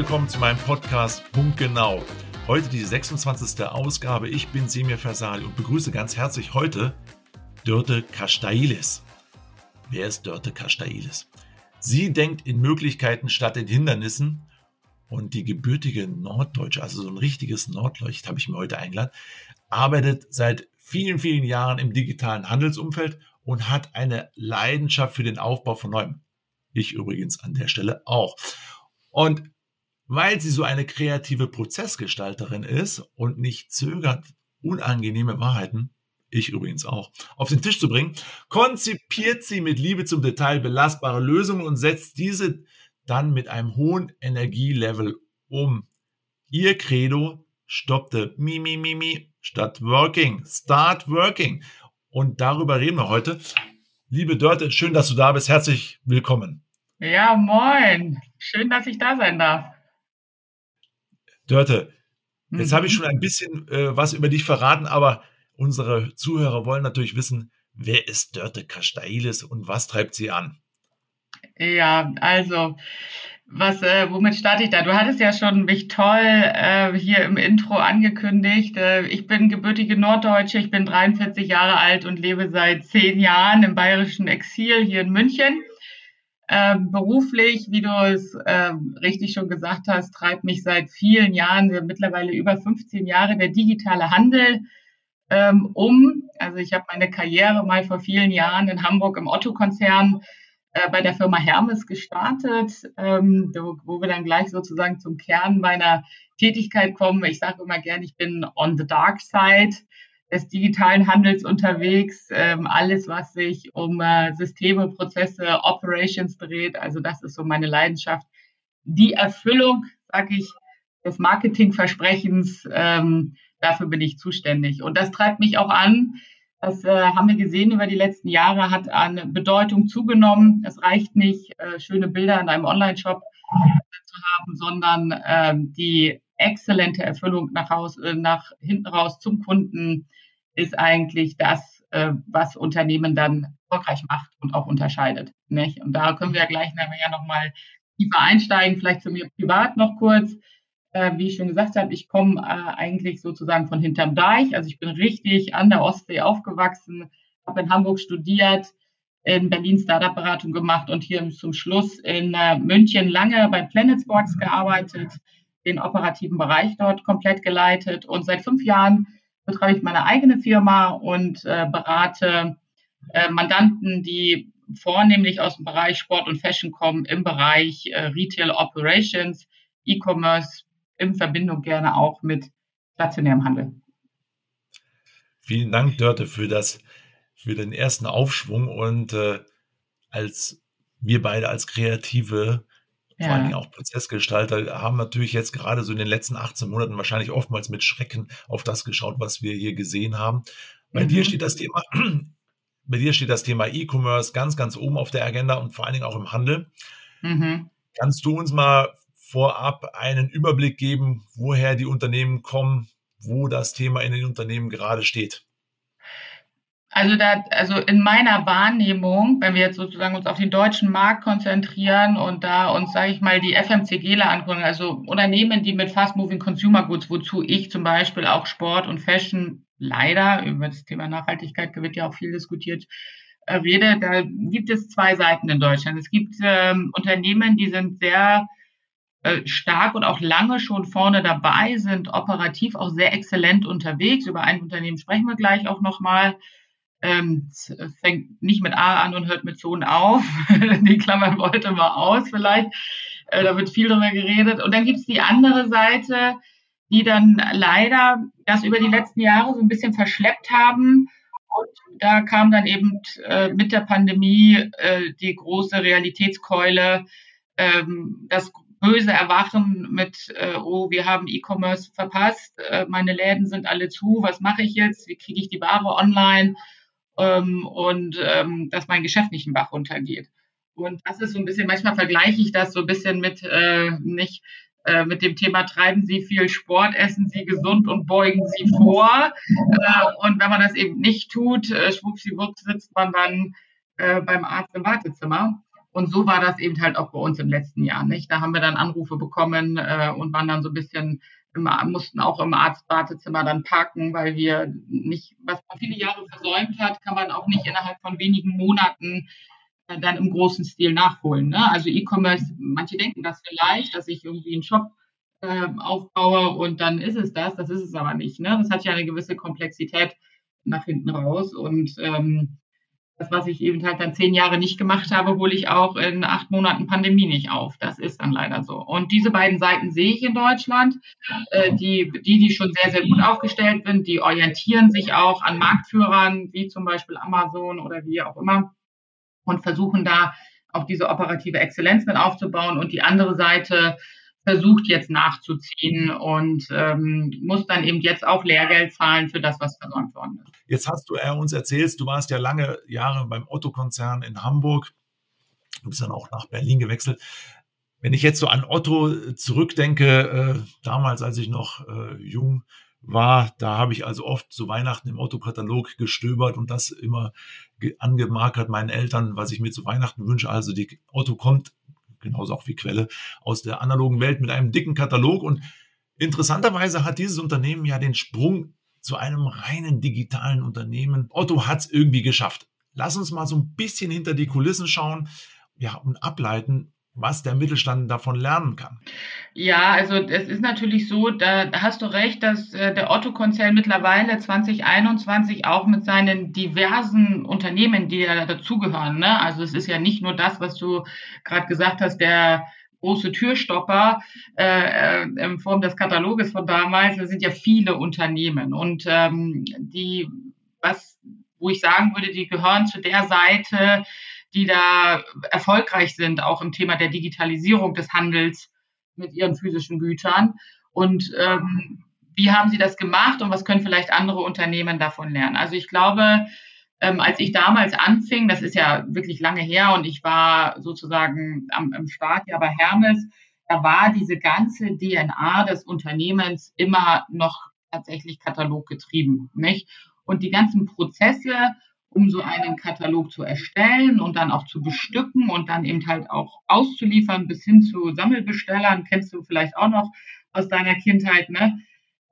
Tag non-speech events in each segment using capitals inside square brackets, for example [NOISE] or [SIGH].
Willkommen zu meinem Podcast Punkt Genau. Heute die 26. Ausgabe. Ich bin Semir Versali und begrüße ganz herzlich heute Dörte Kastailis. Wer ist Dörte Kastailis? Sie denkt in Möglichkeiten statt in Hindernissen und die gebürtige Norddeutsche, also so ein richtiges Nordleucht, habe ich mir heute eingeladen, arbeitet seit vielen, vielen Jahren im digitalen Handelsumfeld und hat eine Leidenschaft für den Aufbau von Neuem. Ich übrigens an der Stelle auch. Und weil sie so eine kreative Prozessgestalterin ist und nicht zögert, unangenehme Wahrheiten, ich übrigens auch, auf den Tisch zu bringen, konzipiert sie mit Liebe zum Detail belastbare Lösungen und setzt diese dann mit einem hohen Energielevel um. Ihr Credo stoppte mi, mi, mi, mi statt working. Start working. Und darüber reden wir heute. Liebe Dörte, schön, dass du da bist. Herzlich willkommen. Ja, moin. Schön, dass ich da sein darf. Dörte, jetzt mhm. habe ich mhm. schon ein bisschen äh, was über dich verraten, aber unsere Zuhörer wollen natürlich wissen, wer ist Dörte Kastailis und was treibt sie an? Ja, also was, äh, womit starte ich da? Du hattest ja schon mich toll äh, hier im Intro angekündigt. Äh, ich bin gebürtige Norddeutsche, ich bin 43 Jahre alt und lebe seit zehn Jahren im bayerischen Exil hier in München. Ähm, beruflich, wie du es ähm, richtig schon gesagt hast, treibt mich seit vielen Jahren, mittlerweile über 15 Jahre, der digitale Handel ähm, um. Also ich habe meine Karriere mal vor vielen Jahren in Hamburg im Otto-Konzern äh, bei der Firma Hermes gestartet, ähm, wo wir dann gleich sozusagen zum Kern meiner Tätigkeit kommen. Ich sage immer gern, ich bin on the dark side des digitalen Handels unterwegs. Ähm, alles, was sich um äh, Systeme, Prozesse, Operations dreht. Also das ist so meine Leidenschaft. Die Erfüllung, sage ich, des Marketingversprechens, ähm, dafür bin ich zuständig. Und das treibt mich auch an. Das äh, haben wir gesehen über die letzten Jahre, hat an Bedeutung zugenommen. Es reicht nicht, äh, schöne Bilder in einem Online-Shop zu haben, sondern äh, die exzellente Erfüllung nach, Haus, äh, nach hinten raus zum Kunden ist eigentlich das, äh, was Unternehmen dann erfolgreich macht und auch unterscheidet. Nicht? Und da können wir gleich nachher nochmal tiefer einsteigen, vielleicht zu mir privat noch kurz. Äh, wie ich schon gesagt habe, ich komme äh, eigentlich sozusagen von hinterm Deich. Also ich bin richtig an der Ostsee aufgewachsen, habe in Hamburg studiert, in Berlin Startup-Beratung gemacht und hier zum Schluss in München lange bei Planet Sports gearbeitet, den operativen Bereich dort komplett geleitet und seit fünf Jahren betreibe ich meine eigene Firma und äh, berate äh, Mandanten, die vornehmlich aus dem Bereich Sport und Fashion kommen, im Bereich äh, Retail Operations, E-Commerce, in Verbindung gerne auch mit stationärem Handel. Vielen Dank, Dörte, für das, für den ersten Aufschwung und äh, als wir beide als Kreative ja. vor allen Dingen auch Prozessgestalter, haben natürlich jetzt gerade so in den letzten 18 Monaten wahrscheinlich oftmals mit Schrecken auf das geschaut, was wir hier gesehen haben. Bei mhm. dir steht das Thema, [CLEARS THROAT] bei dir steht das Thema E-Commerce ganz, ganz oben auf der Agenda und vor allen Dingen auch im Handel. Mhm. Kannst du uns mal vorab einen Überblick geben, woher die Unternehmen kommen, wo das Thema in den Unternehmen gerade steht? Also da, also in meiner Wahrnehmung, wenn wir jetzt sozusagen uns auf den deutschen Markt konzentrieren und da uns, sage ich mal, die FMCGler angucken, also Unternehmen, die mit Fast Moving Consumer Goods, wozu ich zum Beispiel auch Sport und Fashion leider, über das Thema Nachhaltigkeit wird ja auch viel diskutiert, äh, rede, da gibt es zwei Seiten in Deutschland. Es gibt ähm, Unternehmen, die sind sehr äh, stark und auch lange schon vorne dabei, sind operativ auch sehr exzellent unterwegs. Über ein Unternehmen sprechen wir gleich auch nochmal. Ähm, fängt nicht mit A an und hört mit Zonen auf. [LAUGHS] die Klammern wollte mal aus vielleicht. Äh, da wird viel drüber geredet. Und dann gibt's die andere Seite, die dann leider das über die letzten Jahre so ein bisschen verschleppt haben. Und da kam dann eben äh, mit der Pandemie äh, die große Realitätskeule, ähm, das böse Erwachen mit, äh, oh, wir haben E-Commerce verpasst, äh, meine Läden sind alle zu, was mache ich jetzt, wie kriege ich die Ware online? Ähm, und ähm, dass mein Geschäft nicht in Bach runtergeht. Und das ist so ein bisschen, manchmal vergleiche ich das so ein bisschen mit äh, nicht äh, mit dem Thema treiben Sie viel Sport, essen Sie gesund und beugen Sie vor. Äh, und wenn man das eben nicht tut, äh, schwuppsiwupps sitzt man dann äh, beim Arzt im Wartezimmer. Und so war das eben halt auch bei uns im letzten Jahr. Nicht? Da haben wir dann Anrufe bekommen äh, und waren dann so ein bisschen immer, mussten auch im Arztwartezimmer dann parken, weil wir nicht, was man viele Jahre versäumt hat, kann man auch nicht innerhalb von wenigen Monaten äh, dann im großen Stil nachholen. Ne? Also E-Commerce, manche denken das vielleicht, dass ich irgendwie einen Shop äh, aufbaue und dann ist es das. Das ist es aber nicht. Ne? Das hat ja eine gewisse Komplexität nach hinten raus und ähm, das, was ich eben halt dann zehn Jahre nicht gemacht habe, hole ich auch in acht Monaten Pandemie nicht auf. Das ist dann leider so. Und diese beiden Seiten sehe ich in Deutschland. Äh, die, die, die schon sehr, sehr gut aufgestellt sind, die orientieren sich auch an Marktführern, wie zum Beispiel Amazon oder wie auch immer, und versuchen da auch diese operative Exzellenz mit aufzubauen. Und die andere Seite versucht jetzt nachzuziehen und ähm, muss dann eben jetzt auch Lehrgeld zahlen für das, was versäumt worden ist. Jetzt hast du er uns erzählt, du warst ja lange Jahre beim Otto-Konzern in Hamburg, du bist dann auch nach Berlin gewechselt. Wenn ich jetzt so an Otto zurückdenke, äh, damals, als ich noch äh, jung war, da habe ich also oft zu Weihnachten im Otto-Katalog gestöbert und das immer angemarkert meinen Eltern, was ich mir zu Weihnachten wünsche. Also die Otto kommt genauso auch wie Quelle, aus der analogen Welt mit einem dicken Katalog. Und interessanterweise hat dieses Unternehmen ja den Sprung zu einem reinen digitalen Unternehmen. Otto hat es irgendwie geschafft. Lass uns mal so ein bisschen hinter die Kulissen schauen ja, und ableiten, was der Mittelstand davon lernen kann. Ja, also es ist natürlich so, da hast du recht, dass äh, der Otto-Konzern mittlerweile 2021 auch mit seinen diversen Unternehmen, die ja dazugehören, ne? also es ist ja nicht nur das, was du gerade gesagt hast, der große Türstopper äh, äh, in Form des Kataloges von damals, das sind ja viele Unternehmen und ähm, die, was, wo ich sagen würde, die gehören zu der Seite, die da erfolgreich sind, auch im Thema der Digitalisierung des Handels mit ihren physischen Gütern. Und ähm, wie haben Sie das gemacht und was können vielleicht andere Unternehmen davon lernen? Also ich glaube, ähm, als ich damals anfing, das ist ja wirklich lange her und ich war sozusagen am, am Start ja bei Hermes, da war diese ganze DNA des Unternehmens immer noch tatsächlich kataloggetrieben, nicht? Und die ganzen Prozesse um so einen Katalog zu erstellen und dann auch zu bestücken und dann eben halt auch auszuliefern bis hin zu Sammelbestellern, kennst du vielleicht auch noch aus deiner Kindheit, ne?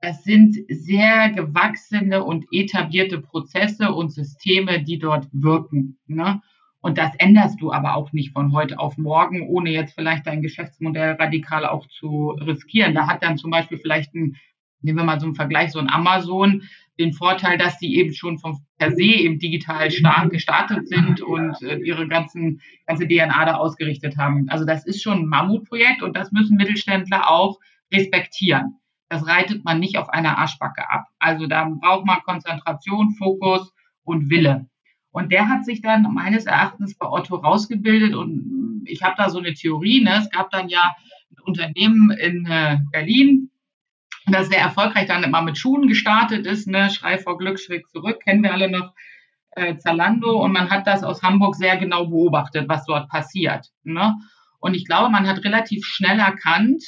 Das sind sehr gewachsene und etablierte Prozesse und Systeme, die dort wirken. Ne? Und das änderst du aber auch nicht von heute auf morgen, ohne jetzt vielleicht dein Geschäftsmodell radikal auch zu riskieren. Da hat dann zum Beispiel vielleicht ein, nehmen wir mal so einen Vergleich, so ein Amazon, den Vorteil, dass die eben schon vom per se eben digital stark gestartet sind und äh, ihre ganzen, ganze DNA da ausgerichtet haben. Also das ist schon ein Mammutprojekt und das müssen Mittelständler auch respektieren. Das reitet man nicht auf einer Arschbacke ab. Also da braucht man Konzentration, Fokus und Wille. Und der hat sich dann meines Erachtens bei Otto rausgebildet und ich habe da so eine Theorie. Ne? Es gab dann ja ein Unternehmen in äh, Berlin, das sehr erfolgreich dann immer mit Schuhen gestartet ist, ne, Schrei vor Glück, schräg zurück, kennen wir alle noch, äh, Zalando und man hat das aus Hamburg sehr genau beobachtet, was dort passiert. Ne? Und ich glaube, man hat relativ schnell erkannt,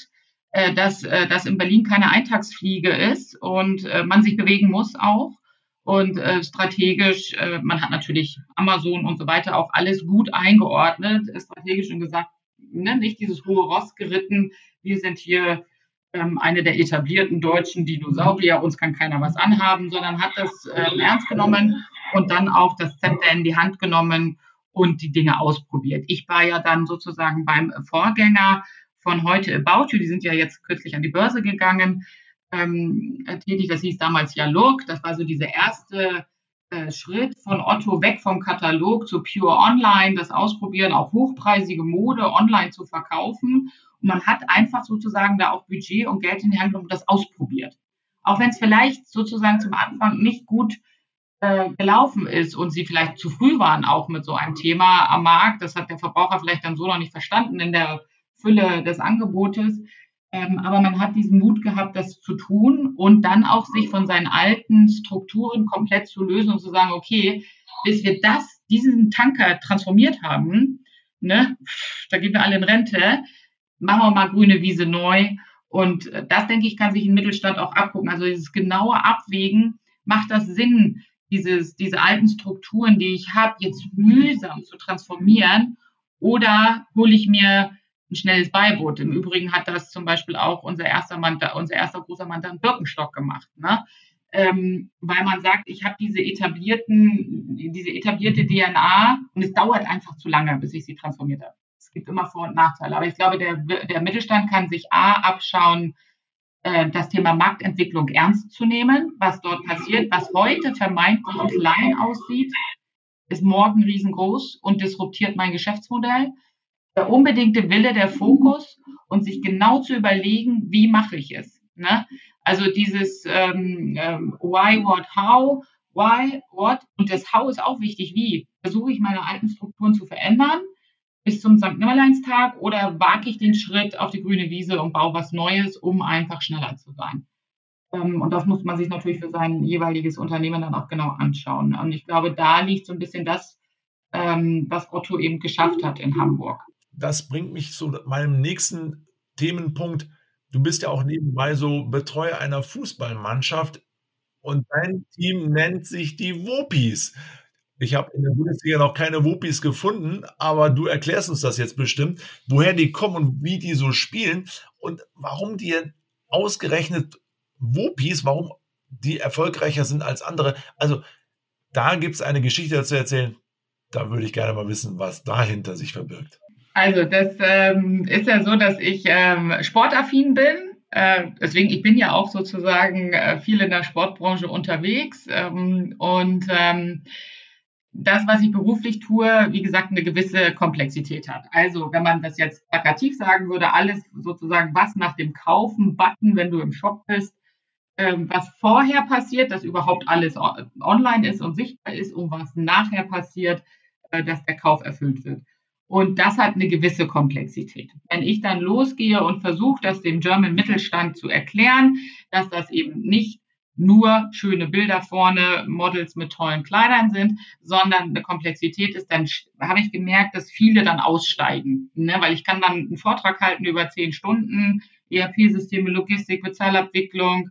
äh, dass äh, das in Berlin keine Eintagsfliege ist und äh, man sich bewegen muss auch. Und äh, strategisch, äh, man hat natürlich Amazon und so weiter auch alles gut eingeordnet, strategisch und gesagt, ne, nicht dieses hohe Ross geritten, wir sind hier ähm, eine der etablierten deutschen Dinosaurier, uns kann keiner was anhaben, sondern hat das äh, ernst genommen und dann auch das Zepter in die Hand genommen und die Dinge ausprobiert. Ich war ja dann sozusagen beim Vorgänger von heute About You, die sind ja jetzt kürzlich an die Börse gegangen, ähm, tätig. Das hieß damals ja Look. Das war so dieser erste äh, Schritt von Otto weg vom Katalog zu Pure Online, das Ausprobieren, auch hochpreisige Mode online zu verkaufen. Und man hat einfach sozusagen da auch Budget und Geld in die Hand genommen und das ausprobiert. Auch wenn es vielleicht sozusagen zum Anfang nicht gut äh, gelaufen ist und sie vielleicht zu früh waren auch mit so einem Thema am Markt. Das hat der Verbraucher vielleicht dann so noch nicht verstanden in der Fülle des Angebotes. Ähm, aber man hat diesen Mut gehabt, das zu tun und dann auch sich von seinen alten Strukturen komplett zu lösen und zu sagen, okay, bis wir das, diesen Tanker transformiert haben, ne, da gehen wir alle in Rente, machen wir mal grüne Wiese neu. Und äh, das, denke ich, kann sich ein Mittelstand auch abgucken. Also dieses genaue Abwägen, macht das Sinn, dieses, diese alten Strukturen, die ich habe, jetzt mühsam zu transformieren Oder hole ich mir ein schnelles Beiboot. Im Übrigen hat das zum Beispiel auch unser erster Mandant, unser erster großer Mandant Birkenstock gemacht. Ne? Ähm, weil man sagt, ich habe diese etablierten, diese etablierte DNA und es dauert einfach zu lange, bis ich sie transformiert habe. Es gibt immer Vor- und Nachteile. Aber ich glaube, der, der Mittelstand kann sich A abschauen, äh, das Thema Marktentwicklung ernst zu nehmen, was dort passiert, was heute vermeintlich klein aussieht, ist morgen riesengroß und disruptiert mein Geschäftsmodell der unbedingte Wille, der Fokus und sich genau zu überlegen, wie mache ich es. Ne? Also dieses ähm, ähm, Why, What, How, Why, What und das How ist auch wichtig. Wie versuche ich meine alten Strukturen zu verändern bis zum St. Nimmerleinstag oder wage ich den Schritt auf die grüne Wiese und baue was Neues, um einfach schneller zu sein? Ähm, und das muss man sich natürlich für sein jeweiliges Unternehmen dann auch genau anschauen. Und ich glaube, da liegt so ein bisschen das, ähm, was Otto eben geschafft hat in Hamburg das bringt mich zu meinem nächsten Themenpunkt. Du bist ja auch nebenbei so Betreuer einer Fußballmannschaft und dein Team nennt sich die Wopis. Ich habe in der Bundesliga noch keine Wopis gefunden, aber du erklärst uns das jetzt bestimmt, woher die kommen und wie die so spielen und warum die ausgerechnet Wopis, warum die erfolgreicher sind als andere. Also da gibt es eine Geschichte dazu erzählen. Da würde ich gerne mal wissen, was dahinter sich verbirgt. Also das ähm, ist ja so, dass ich ähm, sportaffin bin. Äh, deswegen, ich bin ja auch sozusagen äh, viel in der Sportbranche unterwegs. Ähm, und ähm, das, was ich beruflich tue, wie gesagt, eine gewisse Komplexität hat. Also, wenn man das jetzt plakativ sagen würde, alles sozusagen, was nach dem Kaufen-Button, wenn du im Shop bist, ähm, was vorher passiert, dass überhaupt alles online ist und sichtbar ist und was nachher passiert, äh, dass der Kauf erfüllt wird. Und das hat eine gewisse Komplexität. Wenn ich dann losgehe und versuche, das dem German Mittelstand zu erklären, dass das eben nicht nur schöne Bilder vorne, Models mit tollen Kleidern sind, sondern eine Komplexität ist, dann habe ich gemerkt, dass viele dann aussteigen. Ne? Weil ich kann dann einen Vortrag halten über zehn Stunden, ERP-Systeme, Logistik, Bezahlabwicklung,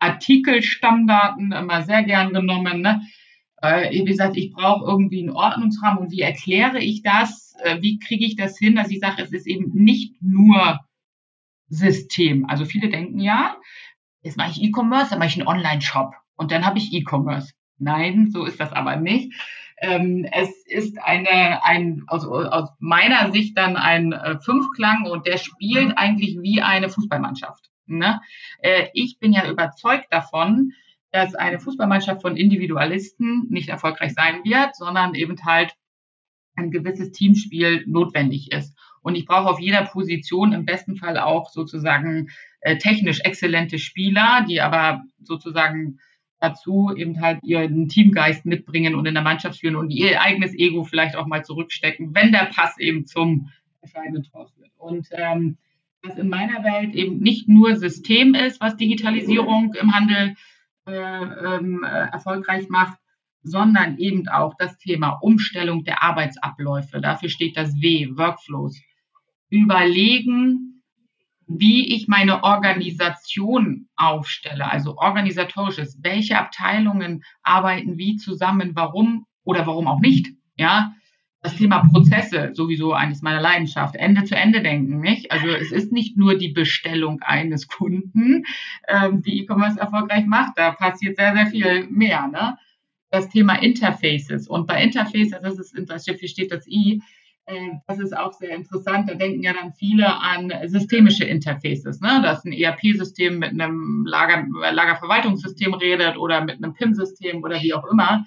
Artikelstammdaten, immer sehr gern genommen. Ne? Äh, wie gesagt, ich brauche irgendwie einen Ordnungsrahmen und wie erkläre ich das? Äh, wie kriege ich das hin, dass ich sage, es ist eben nicht nur System. Also viele denken ja, jetzt mache ich E-Commerce, dann mache ich einen Online-Shop und dann habe ich E-Commerce. Nein, so ist das aber nicht. Ähm, es ist eine, ein, also aus meiner Sicht dann ein äh, Fünfklang und der spielt eigentlich wie eine Fußballmannschaft. Ne? Äh, ich bin ja überzeugt davon, dass eine Fußballmannschaft von Individualisten nicht erfolgreich sein wird, sondern eben halt ein gewisses Teamspiel notwendig ist. Und ich brauche auf jeder Position im besten Fall auch sozusagen äh, technisch exzellente Spieler, die aber sozusagen dazu eben halt ihren Teamgeist mitbringen und in der Mannschaft führen und ihr eigenes Ego vielleicht auch mal zurückstecken, wenn der Pass eben zum entscheidenden Tor wird. Und ähm, was in meiner Welt eben nicht nur System ist, was Digitalisierung im Handel äh, ähm, äh, erfolgreich macht, sondern eben auch das Thema Umstellung der Arbeitsabläufe. Dafür steht das W, Workflows. Überlegen, wie ich meine Organisation aufstelle, also organisatorisches. Welche Abteilungen arbeiten wie zusammen, warum oder warum auch nicht? Ja, das Thema Prozesse sowieso eines meiner Leidenschaft. Ende zu Ende denken, nicht? Also es ist nicht nur die Bestellung eines Kunden, ähm, die E-Commerce erfolgreich macht. Da passiert sehr, sehr viel mehr, ne? Das Thema Interfaces. Und bei Interfaces, das ist, das steht das I, das ist auch sehr interessant. Da denken ja dann viele an systemische Interfaces, ne? dass ein ERP-System mit einem Lager, Lagerverwaltungssystem redet oder mit einem PIM-System oder wie auch immer.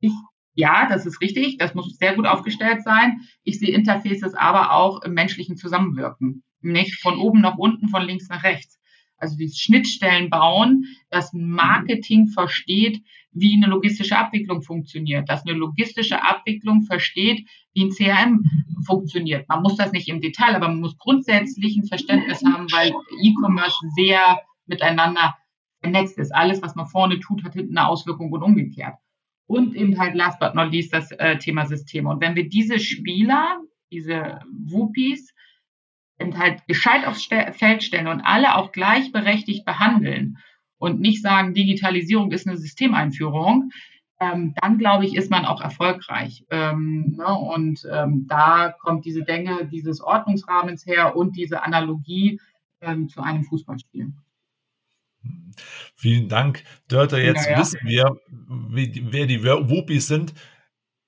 Ich ja, das ist richtig. Das muss sehr gut aufgestellt sein. Ich sehe Interfaces aber auch im menschlichen Zusammenwirken. Nicht von oben nach unten, von links nach rechts. Also die Schnittstellen bauen, dass Marketing versteht, wie eine logistische Abwicklung funktioniert, dass eine logistische Abwicklung versteht, wie ein CRM funktioniert. Man muss das nicht im Detail, aber man muss grundsätzlich ein Verständnis haben, weil E-Commerce sehr miteinander vernetzt ist. Alles, was man vorne tut, hat hinten eine Auswirkung und umgekehrt und eben halt last but not least das äh, Thema Systeme. Und wenn wir diese Spieler, diese Wupis, eben halt gescheit aufs Feld stellen und alle auch gleichberechtigt behandeln und nicht sagen, Digitalisierung ist eine Systemeinführung, ähm, dann glaube ich, ist man auch erfolgreich. Ähm, ne? Und ähm, da kommt diese Denke dieses Ordnungsrahmens her und diese Analogie ähm, zu einem Fußballspiel. Vielen Dank, Dörter. Jetzt ja. wissen wir, wie, wer die Wuppies sind.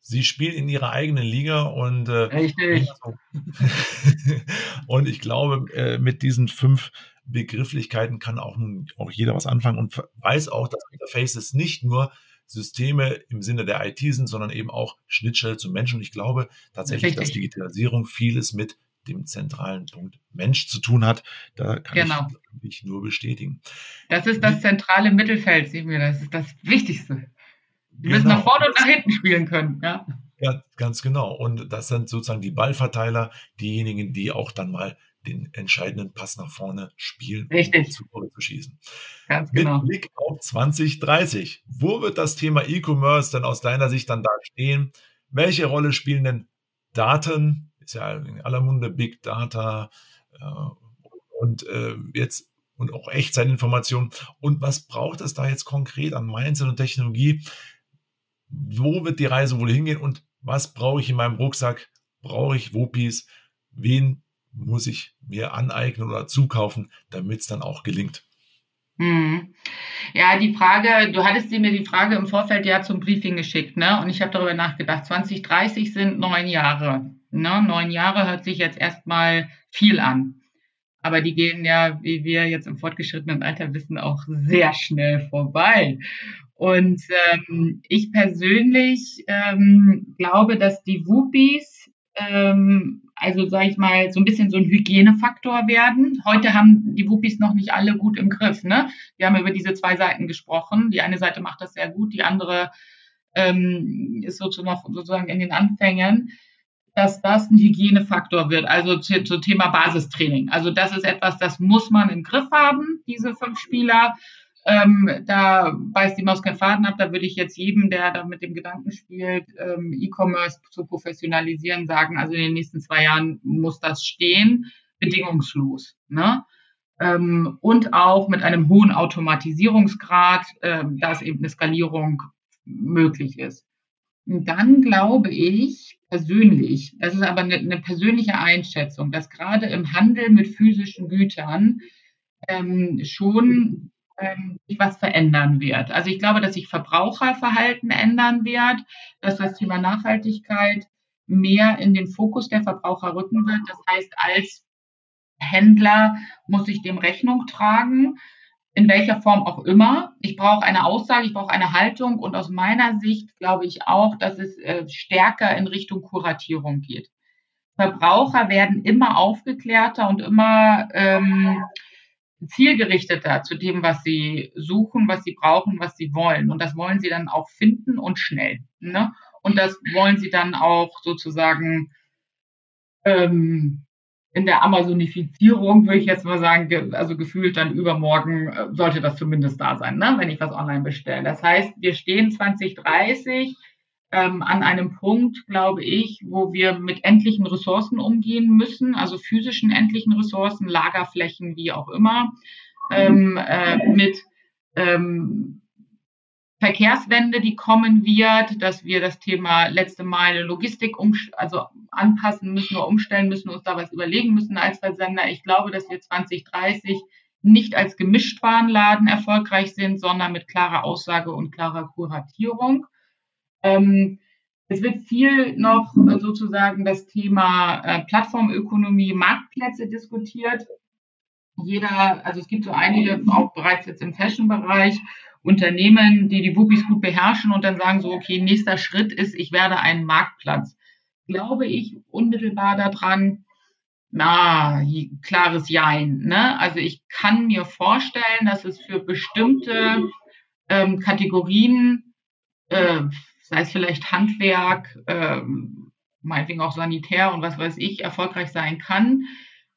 Sie spielen in ihrer eigenen Liga und äh, Richtig. [LAUGHS] und ich glaube, äh, mit diesen fünf Begrifflichkeiten kann auch nun auch jeder was anfangen und weiß auch, dass Interfaces nicht nur Systeme im Sinne der IT sind, sondern eben auch Schnittstelle zum Menschen. Und ich glaube tatsächlich, Richtig. dass Digitalisierung vieles mit dem zentralen Punkt Mensch zu tun hat. Da kann genau. ich mich nur bestätigen. Das ist das zentrale Mittelfeld, sehen wir. Das ist das Wichtigste. Genau. müssen nach vorne und nach hinten spielen können. Ja. ja, ganz genau. Und das sind sozusagen die Ballverteiler, diejenigen, die auch dann mal den entscheidenden Pass nach vorne spielen, Richtig. um zu Tore zu schießen. Ganz genau. Mit Blick auf 2030. Wo wird das Thema E-Commerce denn aus deiner Sicht dann da stehen? Welche Rolle spielen denn Daten? Ist ja in aller Munde Big Data äh, und äh, jetzt und auch Echtzeitinformationen. Und was braucht es da jetzt konkret an Mindset und Technologie? Wo wird die Reise wohl hingehen und was brauche ich in meinem Rucksack? Brauche ich Wopis? Wen muss ich mir aneignen oder zukaufen, damit es dann auch gelingt? Hm. Ja, die Frage, du hattest mir die Frage im Vorfeld ja zum Briefing geschickt, ne? Und ich habe darüber nachgedacht. 2030 sind neun Jahre. Ne? Neun Jahre hört sich jetzt erstmal viel an. Aber die gehen ja, wie wir jetzt im fortgeschrittenen Alter wissen, auch sehr schnell vorbei. Und ähm, ich persönlich ähm, glaube, dass die Wupis ähm, also sage ich mal, so ein bisschen so ein Hygienefaktor werden. Heute haben die Wuppies noch nicht alle gut im Griff. Ne? Wir haben über diese zwei Seiten gesprochen. Die eine Seite macht das sehr gut, die andere ähm, ist sozusagen in den Anfängen, dass das ein Hygienefaktor wird, also zu, zu Thema Basistraining. Also das ist etwas, das muss man im Griff haben, diese fünf Spieler. Ähm, da beißt die Maus keinen Faden ab. Da würde ich jetzt jedem, der da mit dem Gedanken spielt, ähm, E-Commerce zu professionalisieren, sagen, also in den nächsten zwei Jahren muss das stehen, bedingungslos. Ne? Ähm, und auch mit einem hohen Automatisierungsgrad, ähm, dass eben eine Skalierung möglich ist. Und dann glaube ich persönlich, das ist aber eine, eine persönliche Einschätzung, dass gerade im Handel mit physischen Gütern ähm, schon ähm, sich was verändern wird. Also ich glaube, dass sich Verbraucherverhalten ändern wird, dass das Thema Nachhaltigkeit mehr in den Fokus der Verbraucher rücken wird. Das heißt, als Händler muss ich dem Rechnung tragen, in welcher Form auch immer. Ich brauche eine Aussage, ich brauche eine Haltung und aus meiner Sicht glaube ich auch, dass es äh, stärker in Richtung Kuratierung geht. Verbraucher werden immer aufgeklärter und immer ähm, zielgerichteter zu dem, was sie suchen, was sie brauchen, was sie wollen. Und das wollen sie dann auch finden und schnell. Ne? Und das wollen sie dann auch sozusagen ähm, in der Amazonifizierung, würde ich jetzt mal sagen, also gefühlt dann übermorgen äh, sollte das zumindest da sein, ne? wenn ich was online bestelle. Das heißt, wir stehen 2030 ähm, an einem Punkt, glaube ich, wo wir mit endlichen Ressourcen umgehen müssen, also physischen endlichen Ressourcen, Lagerflächen, wie auch immer, ähm, äh, mit ähm, Verkehrswende, die kommen wird, dass wir das Thema letzte Meile Logistik um, also anpassen müssen oder umstellen müssen, uns da was überlegen müssen als Versender. Ich glaube, dass wir 2030 nicht als Gemischtwarenladen erfolgreich sind, sondern mit klarer Aussage und klarer Kuratierung. Ähm, es wird viel noch sozusagen das Thema äh, Plattformökonomie, Marktplätze diskutiert. Jeder, also es gibt so einige, auch bereits jetzt im Fashion-Bereich, Unternehmen, die die Wuppies gut beherrschen und dann sagen so, okay, nächster Schritt ist, ich werde ein Marktplatz. Glaube ich unmittelbar daran, na, klares Jein. Ne? Also ich kann mir vorstellen, dass es für bestimmte ähm, Kategorien äh, sei es vielleicht Handwerk, ähm, meinetwegen auch Sanitär und was weiß ich, erfolgreich sein kann.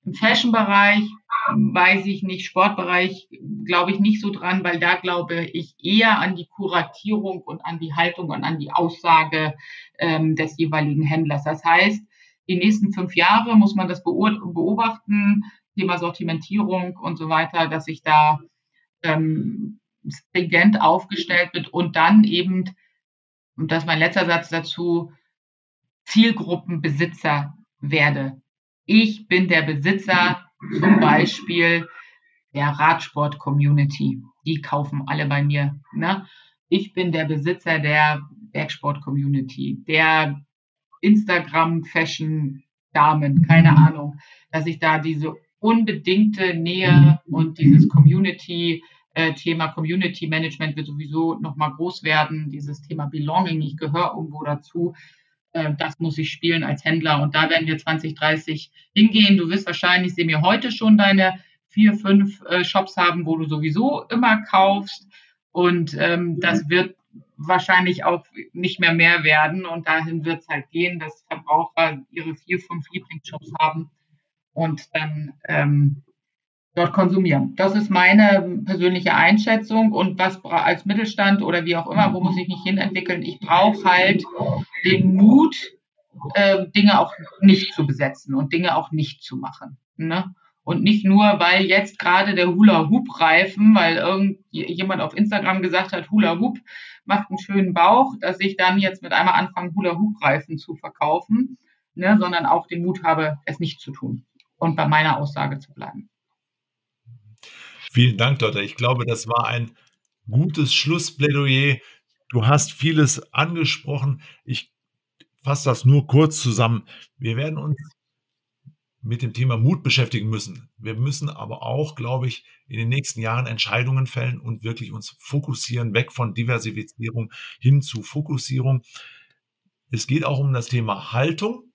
Im Fashion-Bereich weiß ich nicht, Sportbereich glaube ich nicht so dran, weil da glaube ich eher an die Kuratierung und an die Haltung und an die Aussage ähm, des jeweiligen Händlers. Das heißt, die nächsten fünf Jahre muss man das beobachten, Thema Sortimentierung und so weiter, dass sich da ähm, stringent aufgestellt wird und dann eben und das ist mein letzter Satz dazu, Zielgruppenbesitzer werde. Ich bin der Besitzer zum Beispiel der Radsport-Community. Die kaufen alle bei mir. Ne? Ich bin der Besitzer der Bergsport-Community, der Instagram-Fashion-Damen, keine Ahnung, dass ich da diese unbedingte Nähe und dieses Community äh, Thema Community Management wird sowieso nochmal groß werden. Dieses Thema Belonging, ich gehöre irgendwo dazu. Äh, das muss ich spielen als Händler. Und da werden wir 2030 hingehen. Du wirst wahrscheinlich, sehen wir heute schon deine vier, fünf äh, Shops haben, wo du sowieso immer kaufst. Und ähm, das wird wahrscheinlich auch nicht mehr mehr werden. Und dahin wird es halt gehen, dass Verbraucher ihre vier, fünf Lieblingsshops haben und dann ähm, dort konsumieren. Das ist meine persönliche Einschätzung. Und was als Mittelstand oder wie auch immer, wo muss ich mich hinentwickeln? Ich brauche halt den Mut, äh, Dinge auch nicht zu besetzen und Dinge auch nicht zu machen. Ne? Und nicht nur, weil jetzt gerade der Hula-Hoop-Reifen, weil irgendjemand auf Instagram gesagt hat, Hula-Hoop macht einen schönen Bauch, dass ich dann jetzt mit einmal anfange, Hula-Hoop-Reifen zu verkaufen, ne, sondern auch den Mut habe, es nicht zu tun und bei meiner Aussage zu bleiben. Vielen Dank, Dotter. Ich glaube, das war ein gutes Schlussplädoyer. Du hast vieles angesprochen. Ich fasse das nur kurz zusammen. Wir werden uns mit dem Thema Mut beschäftigen müssen. Wir müssen aber auch, glaube ich, in den nächsten Jahren Entscheidungen fällen und wirklich uns fokussieren, weg von Diversifizierung hin zu Fokussierung. Es geht auch um das Thema Haltung,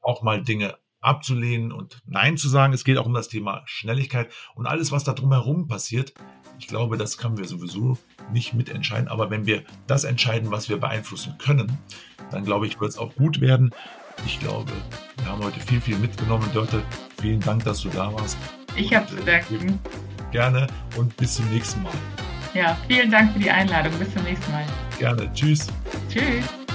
auch mal Dinge abzulehnen und Nein zu sagen. Es geht auch um das Thema Schnelligkeit und alles, was da drumherum passiert. Ich glaube, das können wir sowieso nicht mitentscheiden. Aber wenn wir das entscheiden, was wir beeinflussen können, dann glaube ich, wird es auch gut werden. Ich glaube, wir haben heute viel, viel mitgenommen. Dörte, vielen Dank, dass du da warst. Ich habe zu danken. Gerne und bis zum nächsten Mal. Ja, vielen Dank für die Einladung. Bis zum nächsten Mal. Gerne. Tschüss. Tschüss.